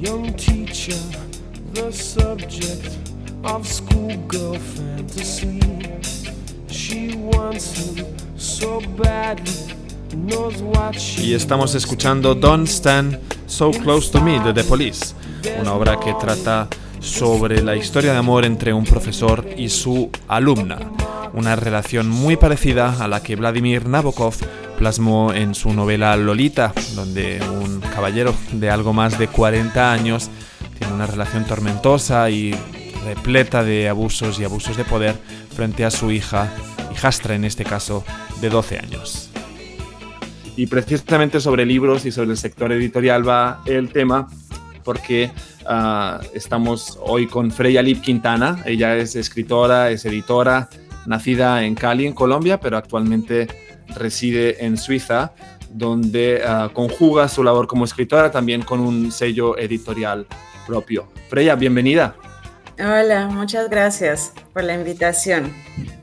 young teacher, the subject of schoolgirl fantasy. She wants him so badly. knows what she Y estamos escuchando Don't Stand So Close to Me de The Police, una obra que trata sobre la historia de amor entre un profesor y su alumna, una relación muy parecida a la que Vladimir Nabokov plasmó en su novela Lolita, donde un caballero de algo más de 40 años tiene una relación tormentosa y repleta de abusos y abusos de poder frente a su hija, hijastra en este caso, de 12 años. Y precisamente sobre libros y sobre el sector editorial va el tema, porque ah, estamos hoy con Freya Lip Quintana. Ella es escritora, es editora, nacida en Cali, en Colombia, pero actualmente reside en Suiza, donde ah, conjuga su labor como escritora también con un sello editorial propio. Freya, bienvenida. Hola, muchas gracias por la invitación.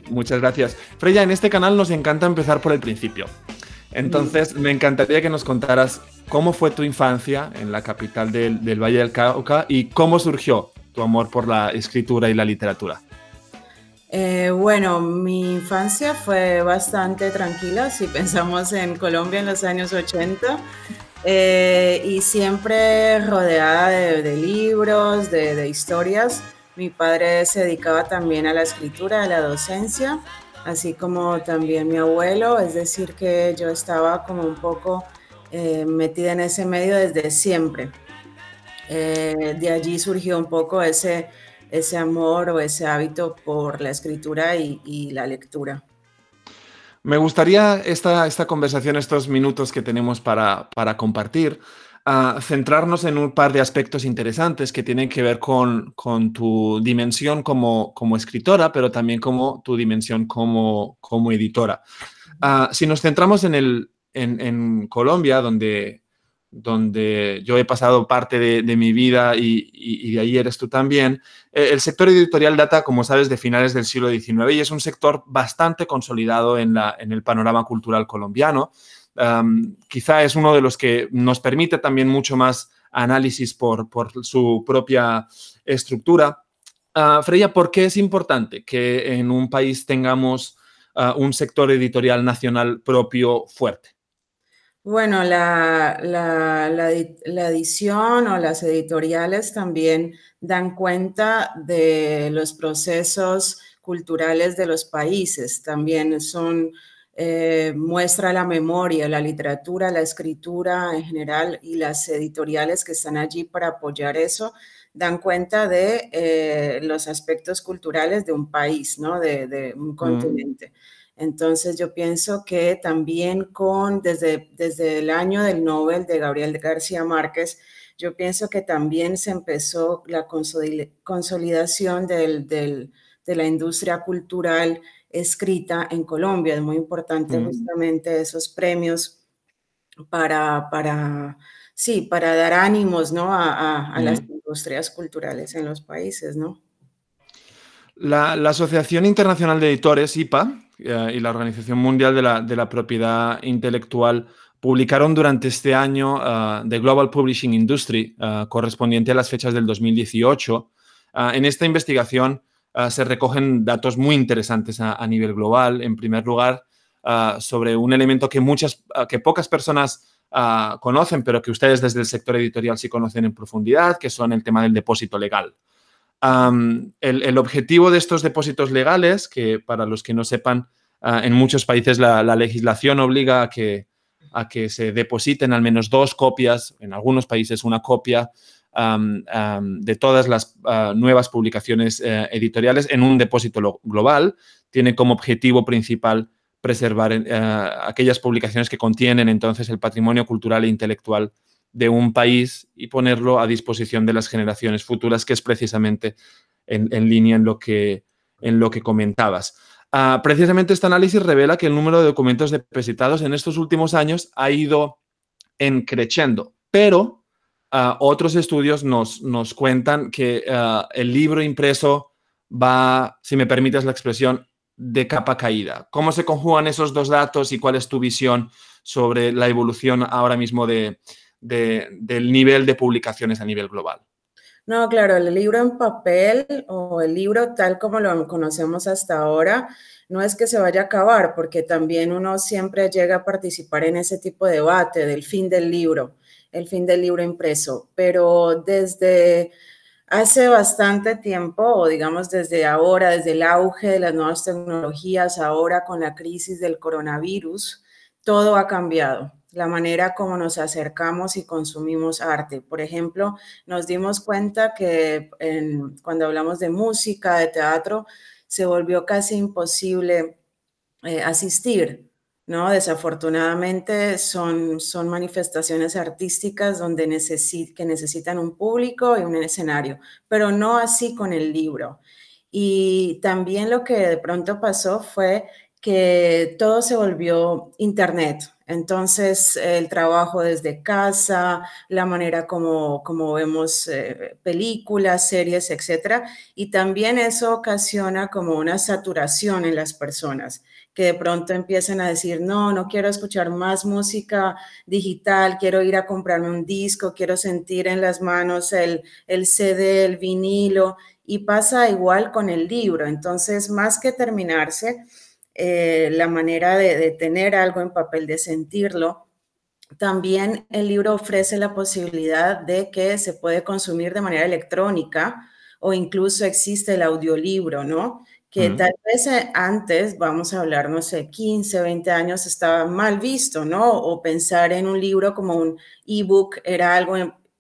Muchas gracias. Freya, en este canal nos encanta empezar por el principio. Entonces, me encantaría que nos contaras cómo fue tu infancia en la capital del, del Valle del Cauca y cómo surgió tu amor por la escritura y la literatura. Eh, bueno, mi infancia fue bastante tranquila, si pensamos en Colombia en los años 80, eh, y siempre rodeada de, libros, de, historias. Mi padre se dedicaba también a la escritura, a la docencia, así como también mi abuelo, es decir, que yo estaba como un poco eh, metida en ese medio desde siempre. De allí surgió un poco ese, ese amor o ese hábito por la escritura y, la lectura. Me gustaría esta, esta conversación, estos minutos que tenemos para, para compartir, a centrarnos en un par de aspectos interesantes que tienen que ver con, con tu dimensión como, como, escritora, pero también como tu dimensión como, como editora. Uh, si nos centramos en, el, en Colombia, donde, donde, yo he pasado parte de, mi vida y, de ahí eres tú también, eh, el sector editorial data, como sabes, de finales del siglo XIX y es un sector bastante consolidado en, la, en el panorama cultural colombiano. Quizá es uno de los que nos permite también mucho más análisis por, por su propia estructura. Uh, Freya, ¿por qué es importante que en un país tengamos uh, un sector editorial nacional propio fuerte? Bueno, la, la, la, la, edición o las editoriales también dan cuenta de los procesos culturales de los países, también son eh, muestra la memoria, la literatura, la escritura en general y las editoriales que están allí para apoyar eso, dan cuenta de eh, los aspectos culturales de un país, ¿no? de, de un continente. Entonces yo pienso que también con, desde, desde el año del Nobel de Gabriel García Márquez, yo pienso que también se empezó la consolidación del, del, de la industria cultural escrita en Colombia. Es muy importante mm. justamente esos premios para, para, sí, para dar ánimos ¿no? a, a, a mm. las industrias culturales en los países. ¿no? La, la Asociación Internacional de Editores, IPA, eh, y la Organización Mundial de la, de la, Propiedad Intelectual publicaron durante este año uh, The Global Publishing Industry, uh, correspondiente a las fechas del 2018. Uh, en esta investigación se recogen datos muy interesantes a, a nivel global. En primer lugar, sobre un elemento que, muchas, que pocas personas conocen, pero que ustedes desde el sector editorial sí conocen en profundidad, que son el tema del depósito legal. El, objetivo de estos depósitos legales, que para los que no sepan, en muchos países la, la legislación obliga a que, a que se depositen al menos dos copias, en algunos países una copia de todas las uh, nuevas publicaciones uh, editoriales en un depósito global. Tiene como objetivo principal preservar uh, aquellas publicaciones que contienen entonces el patrimonio cultural e intelectual de un país y ponerlo a disposición de las generaciones futuras, que es precisamente en, en línea en lo que, en lo que comentabas. Uh, precisamente este análisis revela que el número de documentos depositados en estos últimos años ha ido en creciendo, pero uh, otros estudios nos, nos cuentan que uh, el libro impreso va, si me permites la expresión, de capa caída. ¿Cómo se conjugan esos dos datos y cuál es tu visión sobre la evolución ahora mismo de, del nivel de publicaciones a nivel global. No, claro, el libro en papel o el libro tal como lo conocemos hasta ahora, no es que se vaya a acabar, porque también uno siempre llega a participar en ese tipo de debate del fin del libro, el fin del libro impreso, pero desde hace bastante tiempo, o digamos desde ahora, desde el auge de las nuevas tecnologías, ahora con la crisis del coronavirus, todo ha cambiado la manera como nos acercamos y consumimos arte. Por ejemplo, nos dimos cuenta que cuando hablamos de música, de teatro, se volvió casi imposible eh, asistir, ¿no? Desafortunadamente son, son manifestaciones artísticas donde que necesitan un público y un escenario, pero no así con el libro. Y también lo que de pronto pasó fue que todo se volvió internet, entonces, el trabajo desde casa, la manera como, como vemos eh, películas, series, etcétera, y también eso ocasiona como una saturación en las personas que de pronto empiezan a decir, no, no quiero escuchar más música digital, quiero ir a comprarme un disco, quiero sentir en las manos el, el CD, el vinilo, y pasa igual con el libro. Entonces, más que terminarse, eh, la manera de, tener algo en papel, de sentirlo. También el libro ofrece la posibilidad de que se puede consumir de manera electrónica o incluso existe el audiolibro, ¿no? Que tal vez eh, antes, vamos a hablar, no sé, 15, 20 años estaba mal visto, ¿no? O pensar en un libro como un ebook era algo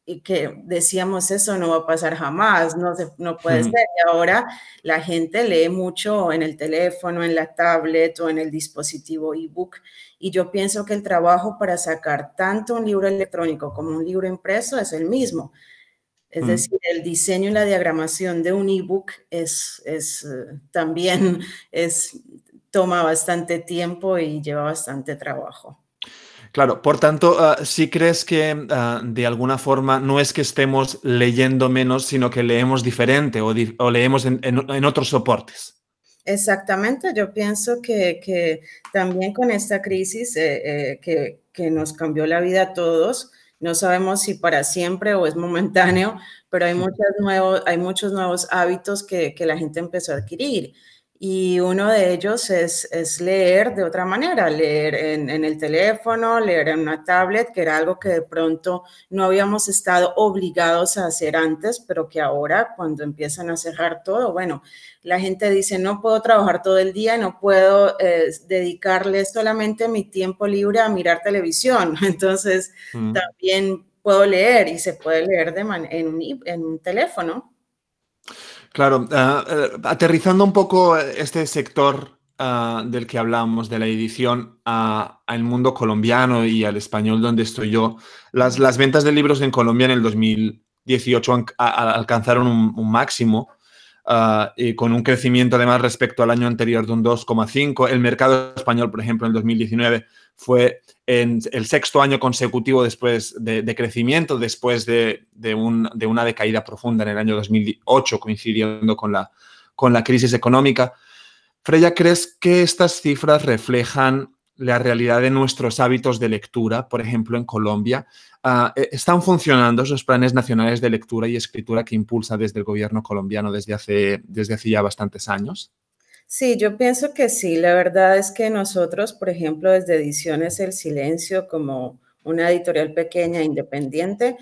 y que decíamos eso no va a pasar jamás, no, se, no puede ser. Y ahora la gente lee mucho en el teléfono, en la tablet o en el dispositivo ebook. Y yo pienso que el trabajo para sacar tanto un libro electrónico como un libro impreso es el mismo. Es decir, el diseño y la diagramación de un ebook es, es eh, también es, toma bastante tiempo y lleva bastante trabajo. Claro, por tanto, uh, si crees que ah, de alguna forma no es que estemos leyendo menos, sino que leemos diferente o, leemos en, otros soportes. Exactamente, yo pienso que, también con esta crisis eh, eh, que, nos cambió la vida a todos, no sabemos si para siempre o es momentáneo, pero hay, nuevos, hay muchos nuevos hábitos que, que la gente empezó a adquirir y uno de ellos es, es leer de otra manera, leer en, en, el teléfono, leer en una tablet, que era algo que de pronto no habíamos estado obligados a hacer antes, pero que ahora cuando empiezan a cerrar todo, bueno, la gente dice, no puedo trabajar todo el día, no puedo eh, dedicarle solamente mi tiempo libre a mirar televisión, entonces mm. también puedo leer y se puede leer de en, un, en un teléfono. Claro, eh, aterrizando un poco este sector ah, del que hablamos, de la edición, al mundo colombiano y al español donde estoy yo, las, ventas de libros en Colombia en el 2018 alcanzaron un, máximo. Ah, y con un crecimiento además respecto al año anterior de un 2,5. El mercado español, por ejemplo, en el 2019 fue en el sexto año consecutivo después de, crecimiento, después de, una decaída profunda en el año 2008, coincidiendo con la, crisis económica. Freya, ¿crees que estas cifras reflejan la realidad de nuestros hábitos de lectura, por ejemplo, en Colombia? Ah, e, ¿Están funcionando esos planes nacionales de lectura y escritura que impulsa desde el gobierno colombiano desde hace ya bastantes años? Sí, yo pienso que sí. La verdad es que nosotros, por ejemplo, desde Ediciones El Silencio, como una editorial pequeña independiente,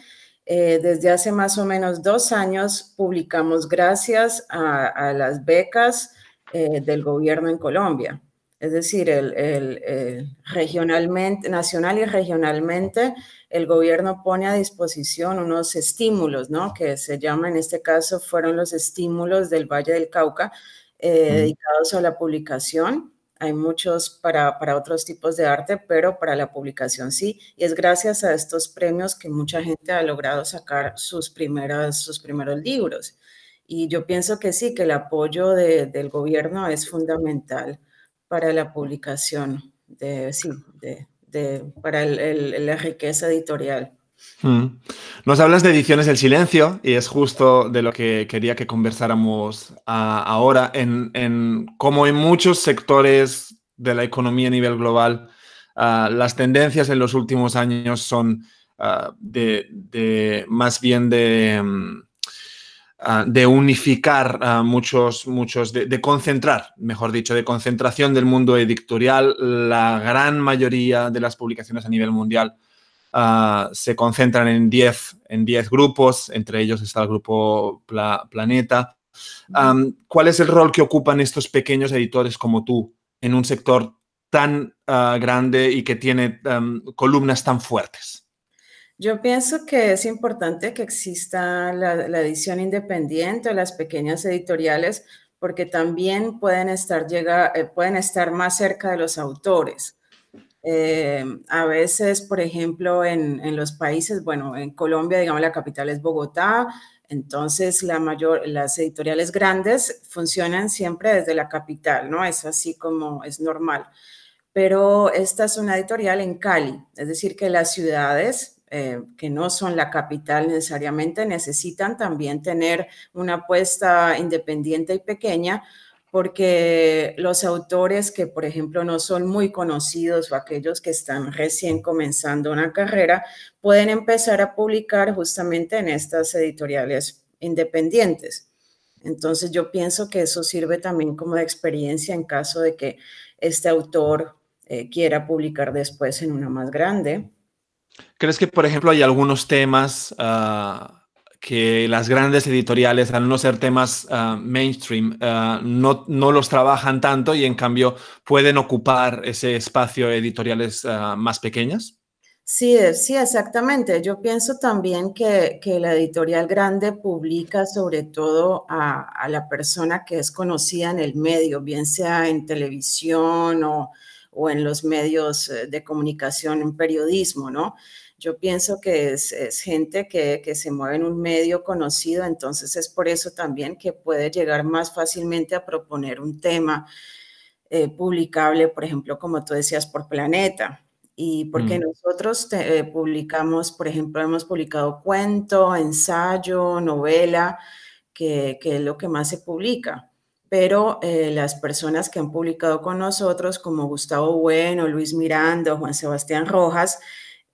eh, desde hace más o menos dos años publicamos gracias a, las becas eh, del gobierno en Colombia. Es decir, el, regionalmente, nacional y regionalmente, el gobierno pone a disposición unos estímulos, ¿no? Que se llama, en este caso, fueron los estímulos del Valle del Cauca, eh, dedicados a la publicación. Hay muchos para, para, otros tipos de arte, pero para la publicación sí. Y es gracias a estos premios que mucha gente ha logrado sacar sus, primeras, sus primeros libros. Y yo pienso que sí, que el apoyo del gobierno es fundamental para la publicación, de, sí, de, de para la riqueza editorial. Mm. Nos hablas de Ediciones del Silencio y es justo de lo que quería que conversáramos ahora, en, cómo en muchos sectores de la economía a nivel global ah, las tendencias en los últimos años son de, más bien de, mm, de unificar muchos, muchos de, concentrar, mejor dicho, de concentración del mundo editorial. La gran mayoría de las publicaciones a nivel mundial se concentran en 10 en diez grupos, entre ellos está el grupo Planeta. ¿Cuál es el rol que ocupan estos pequeños editores como tú en un sector tan ah, grande y que tiene columnas tan fuertes? Yo pienso que es importante que exista la, edición independiente, las pequeñas editoriales, porque también pueden estar, eh, pueden estar más cerca de los autores. Eh, a veces, por ejemplo, en, los países, bueno, en Colombia, digamos, la capital es Bogotá, entonces la mayor, las editoriales grandes funcionan siempre desde la capital, ¿no? Es así como es normal. Pero esta es una editorial en Cali, es decir, que las ciudades eh, que no son la capital necesariamente necesitan también tener una apuesta independiente y pequeña porque los autores que, por ejemplo, no son muy conocidos o aquellos que están recién comenzando una carrera, pueden empezar a publicar justamente en estas editoriales independientes. Entonces yo pienso que eso sirve también como de experiencia en caso de que este autor eh, quiera publicar después en una más grande. ¿Crees que, por ejemplo, hay algunos temas ah, que las grandes editoriales, al no ser temas ah, mainstream, ah, no, no, los trabajan tanto y en cambio pueden ocupar ese espacio editoriales ah, más pequeñas? Sí, sí, exactamente. Yo pienso también que, que la editorial grande publica sobre todo a, a, la persona que es conocida en el medio, bien sea en televisión o, o en los medios eh, de comunicación, en periodismo, ¿no? Yo pienso que es, gente que, se mueve en un medio conocido, entonces es por eso también que puede llegar más fácilmente a proponer un tema eh, publicable, por ejemplo, como tú decías, por planeta. Y porque mm. nosotros eh, publicamos, por ejemplo, hemos publicado cuento, ensayo, novela, que, es lo que más se publica pero eh, las personas que han publicado con nosotros, como Gustavo Bueno, Luis Miranda, Juan Sebastián Rojas,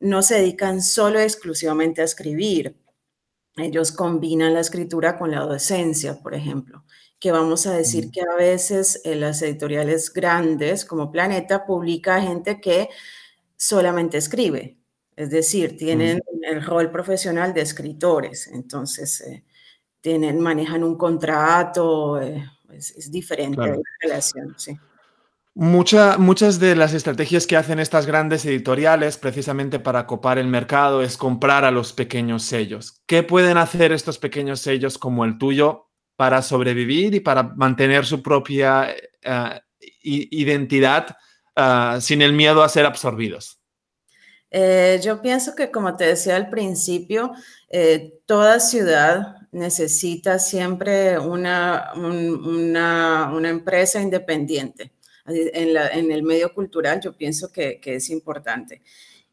no se dedican solo exclusivamente a escribir. Ellos combinan la escritura con la docencia, por ejemplo, que vamos a decir que a veces en las editoriales grandes como Planeta publica gente que solamente escribe, es decir, tienen el rol profesional de escritores, entonces eh, tienen, manejan un contrato, eh, es, diferente la relación, sí muchas de las estrategias que hacen estas grandes editoriales precisamente para copar el mercado es comprar a los pequeños sellos. ¿Qué pueden hacer estos pequeños sellos como el tuyo para sobrevivir y para mantener su propia eh, identidad eh, sin el miedo a ser absorbidos? Eh, yo pienso que, como te decía al principio, toda ciudad necesita siempre una empresa independiente en, el medio cultural, yo pienso que, es importante.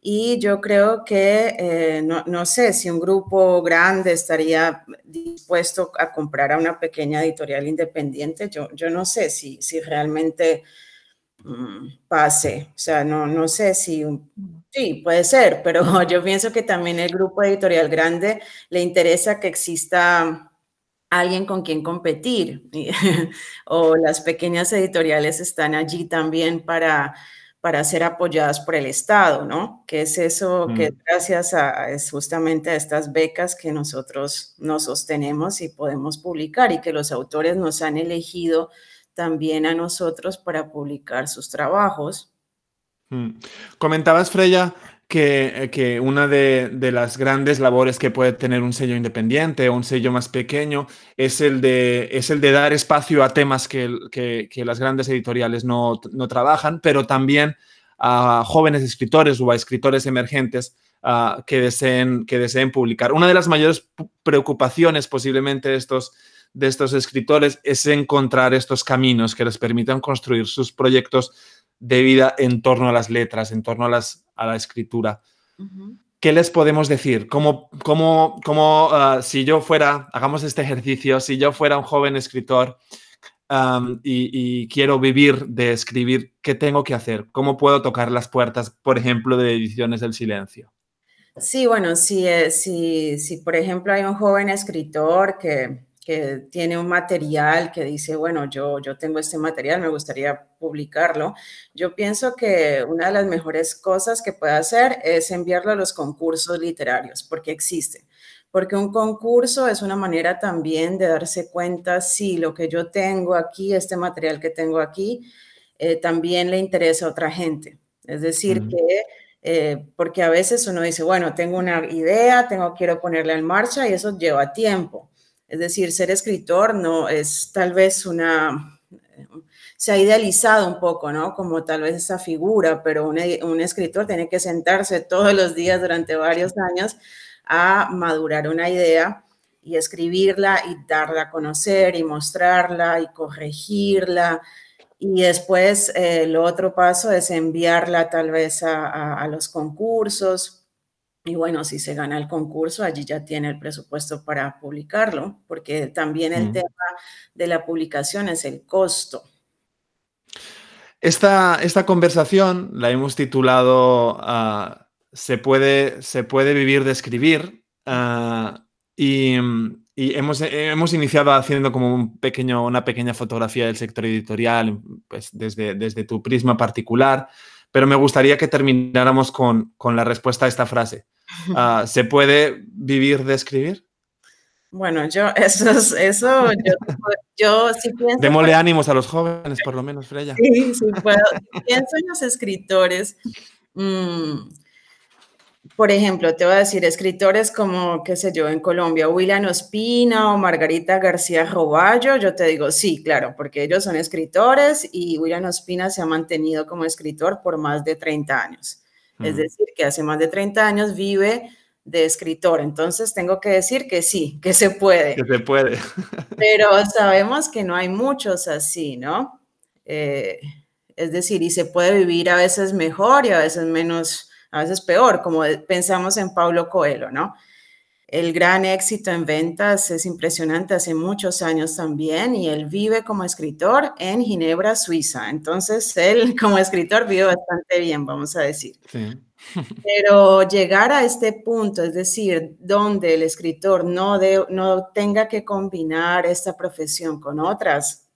Y yo creo que, eh, no, sé si un grupo grande estaría dispuesto a comprar a una pequeña editorial independiente, yo, yo no sé si, si realmente mm, pase, o sea, no, no sé si, sí, puede ser, pero yo pienso que también el grupo editorial grande le interesa que exista alguien con quien competir. o las pequeñas editoriales están allí también para, para ser apoyadas por el Estado, ¿no? Que es eso que mm. gracias a es justamente a estas becas que nosotros nos sostenemos y podemos publicar y que los autores nos han elegido también a nosotros para publicar sus trabajos. Mm. Comentabas, Freya, que, que una de, las grandes labores que puede tener un sello independiente o un sello más pequeño es el de, es el de dar espacio a temas que, que, las grandes editoriales no, no, trabajan, pero también a jóvenes escritores o a escritores emergentes uh, que, deseen, que deseen publicar. Una de las mayores preocupaciones posiblemente de estos, de estos escritores es encontrar estos caminos que les permitan construir sus proyectos de vida en torno a las letras, en torno a, las, a la escritura. ¿Qué les podemos decir? ¿Cómo, cómo, cómo ah, si yo fuera, hagamos este ejercicio, si yo fuera un joven escritor y, quiero vivir de escribir, ¿qué tengo que hacer? ¿Cómo puedo tocar las puertas, por ejemplo, de Ediciones del Silencio? Sí, bueno, si, si, si por ejemplo hay un joven escritor que, que tiene un material que dice, bueno, yo, yo tengo este material, me gustaría publicarlo, yo pienso que una de las mejores cosas que puede hacer es enviarlo a los concursos literarios, porque existen. Porque un concurso es una manera también de darse cuenta si lo que yo tengo aquí, este material que tengo aquí, eh, también le interesa a otra gente. Es decir, que eh, porque a veces uno dice, bueno, tengo una idea, tengo, quiero ponerla en marcha y eso lleva tiempo. Es decir, ser escritor no es tal vez una, se ha idealizado un poco, ¿no? Como tal vez esa figura, pero un, escritor tiene que sentarse todos los días durante varios años a madurar una idea y escribirla y darla a conocer y mostrarla y corregirla y después eh, el otro paso es enviarla tal vez a, los concursos. Y bueno, si se gana el concurso, allí ya tiene el presupuesto para publicarlo, porque también el tema de la publicación es el costo. Esta, esta conversación la hemos titulado ah, se, puede, se puede vivir de escribir ah, y, y hemos, hemos, iniciado haciendo como un pequeño, una pequeña fotografía del sector editorial, pues desde, desde tu prisma particular, pero me gustaría que termináramos con, con la respuesta a esta frase. Uh, ¿Se puede vivir de escribir? Bueno, yo, eso, eso yo, yo sí pienso... Démosle ánimos a los jóvenes, por lo menos, Freya. Sí, sí puedo. pienso en los escritores. Mmm, por ejemplo, te voy a decir escritores como, qué sé yo, en Colombia, William Ospina o Margarita García Roballo, yo te digo sí, claro, porque ellos son escritores y William Ospina se ha mantenido como escritor por más de 30 años. Es decir, que hace más de 30 años vive de escritor. Entonces tengo que decir que sí, que se puede. Que se puede. Pero sabemos que no hay muchos así, ¿no? Eh, es decir, y se puede vivir a veces mejor y a veces menos a veces peor, como pensamos en Paulo Coelho, ¿no? El gran éxito en ventas es impresionante hace muchos años también y él vive como escritor en Ginebra, Suiza. Entonces, él como escritor vive bastante bien, vamos a decir. Pero llegar a este punto, es decir, donde el escritor no, no tenga que combinar esta profesión con otras,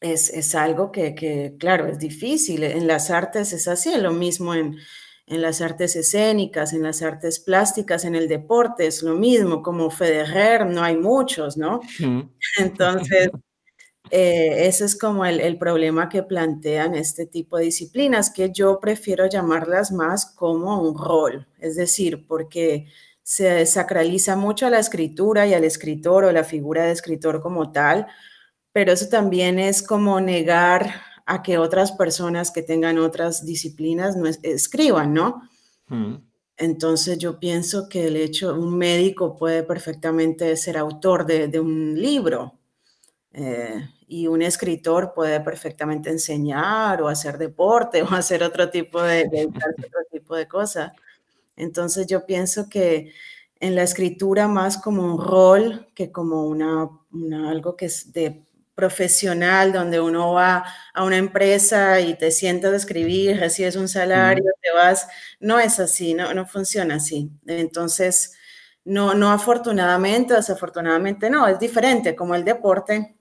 es, es algo que, que, claro, es difícil. En las artes es así, es lo mismo en, en las artes escénicas, en las artes plásticas, en el deporte, es lo mismo, como Federer, no hay muchos, ¿no? Entonces, eh, ese es como el, el, problema que plantean este tipo de disciplinas, que yo prefiero llamarlas más como un rol, es decir, porque se sacraliza mucho a la escritura y al escritor o la figura de escritor como tal, pero eso también es como negar a que otras personas que tengan otras disciplinas no escriban, ¿no? Mm. Entonces yo pienso que el hecho, un médico puede perfectamente ser autor de, un libro eh, y un escritor puede perfectamente enseñar o hacer deporte o hacer otro tipo de, otro tipo de cosas. Entonces yo pienso que en la escritura más como un rol que como una, una algo que es de profesional donde uno va a una empresa y te sientas a escribir, recibes un salario, te vas, no es así, no, no funciona así. Entonces, no, no afortunadamente, desafortunadamente no, es diferente como el deporte,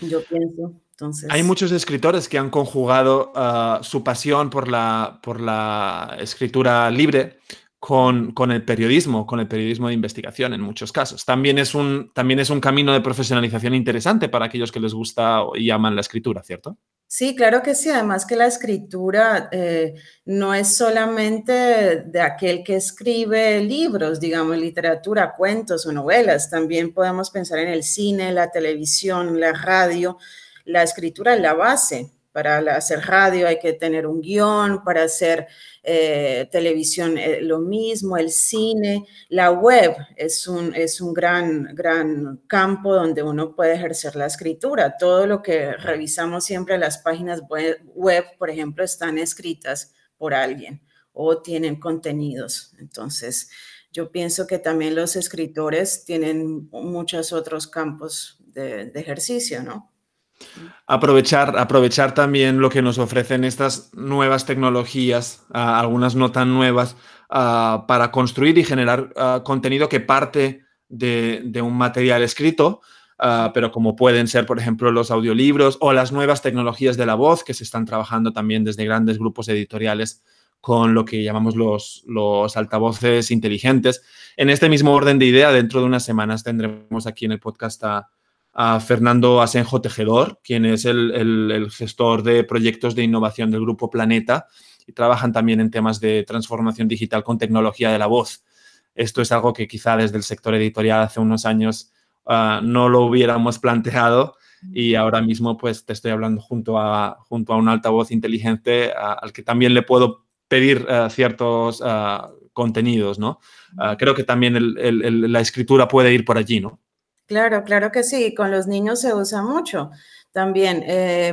yo pienso. Entonces... Hay muchos escritores que han conjugado ah, su pasión por la, por la escritura libre con, el periodismo, con el periodismo de investigación en muchos casos. También es, un, también es un camino de profesionalización interesante para aquellos que les gusta y aman la escritura, ¿cierto? Sí, claro que sí. Además que la escritura eh, no es solamente de aquel que escribe libros, digamos, literatura, cuentos o novelas. También podemos pensar en el cine, la televisión, la radio. La escritura es la base. Para hacer radio hay que tener un guion, para hacer eh, televisión eh, lo mismo, el cine, la web es un, es un gran, gran campo donde uno puede ejercer la escritura. Todo lo que revisamos siempre, las páginas web, por ejemplo, están escritas por alguien o tienen contenidos. Entonces, yo pienso que también los escritores tienen muchos otros campos de ejercicio, ¿no? Aprovechar, aprovechar también lo que nos ofrecen estas nuevas tecnologías, algunas no tan nuevas, para construir y generar contenido que parte de, un material escrito, pero como pueden ser, por ejemplo, los audiolibros o las nuevas tecnologías de la voz que se están trabajando también desde grandes grupos editoriales con lo que llamamos los, los altavoces inteligentes. En este mismo orden de idea, dentro de unas semanas tendremos aquí en el podcast a, Fernando Asenjo Tejedor, quien es el, gestor de proyectos de innovación del Grupo Planeta y trabajan también en temas de transformación digital con tecnología de la voz. Esto es algo que quizá desde el sector editorial hace unos años ah, no lo hubiéramos planteado y ahora mismo pues te estoy hablando junto a, junto a un altavoz inteligente al que también le puedo pedir eh, ciertos eh, contenidos, ¿no? Eh, creo que también la escritura puede ir por allí, ¿no? Claro, claro que sí. Con los niños se usa mucho. También,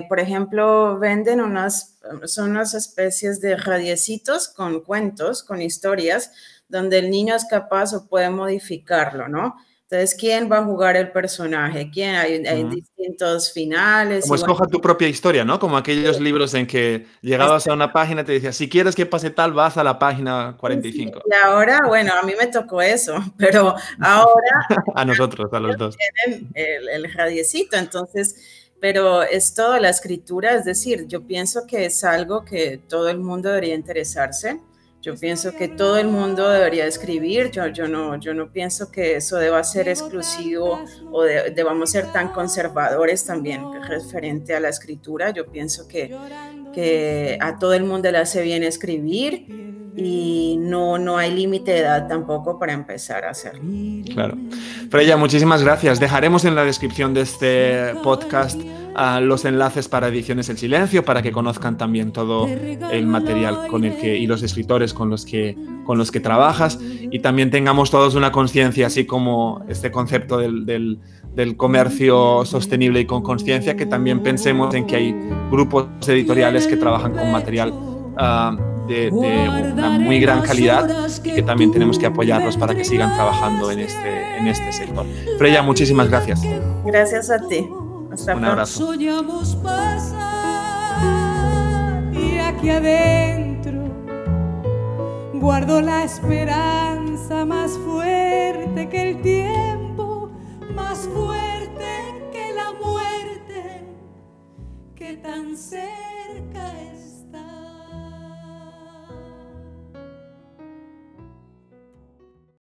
por ejemplo, venden unas, son unas especies de radiecitos con cuentos, con historias, donde el niño es capaz o puede modificarlo, ¿no? Entonces, ¿quién va a jugar el personaje? ¿Quién? Hay, distintos finales. Como escoja tu propia historia, ¿no? Como aquellos libros en que llegabas a una página y te decía, si quieres que pase tal, vas a la página 45. y ahora, bueno, a mí me tocó eso, pero ahora... a nosotros, a los dos. Tienen el, el radiecito, entonces pero es toda la escritura, es decir, yo pienso que es algo que todo el mundo debería interesarse. Yo pienso que todo el mundo debería escribir, yo, yo, no, yo no pienso que eso deba ser exclusivo o debamos ser tan conservadores también referente a la escritura. Yo pienso que, que a todo el mundo le hace bien escribir y no, no hay límite de edad tampoco para empezar a hacerlo. Claro. Freya, muchísimas gracias. Dejaremos en la descripción de este podcast los enlaces para Ediciones El Silencio para que conozcan también todo el material con el que y los escritores con los que con los que trabajas y también tengamos todos una conciencia así como este concepto del, del, comercio sostenible y con conciencia que también pensemos en que hay grupos editoriales que trabajan con material ah, de, de, una muy gran calidad y que también tenemos que apoyarlos para que sigan trabajando en este, en este sector. Freya, muchísimas gracias. Gracias a ti. Hasta Un abrazo. Soñamos pasar y aquí adentro guardo la esperanza más fuerte que el tiempo, más fuerte que la muerte, que tan cerca es.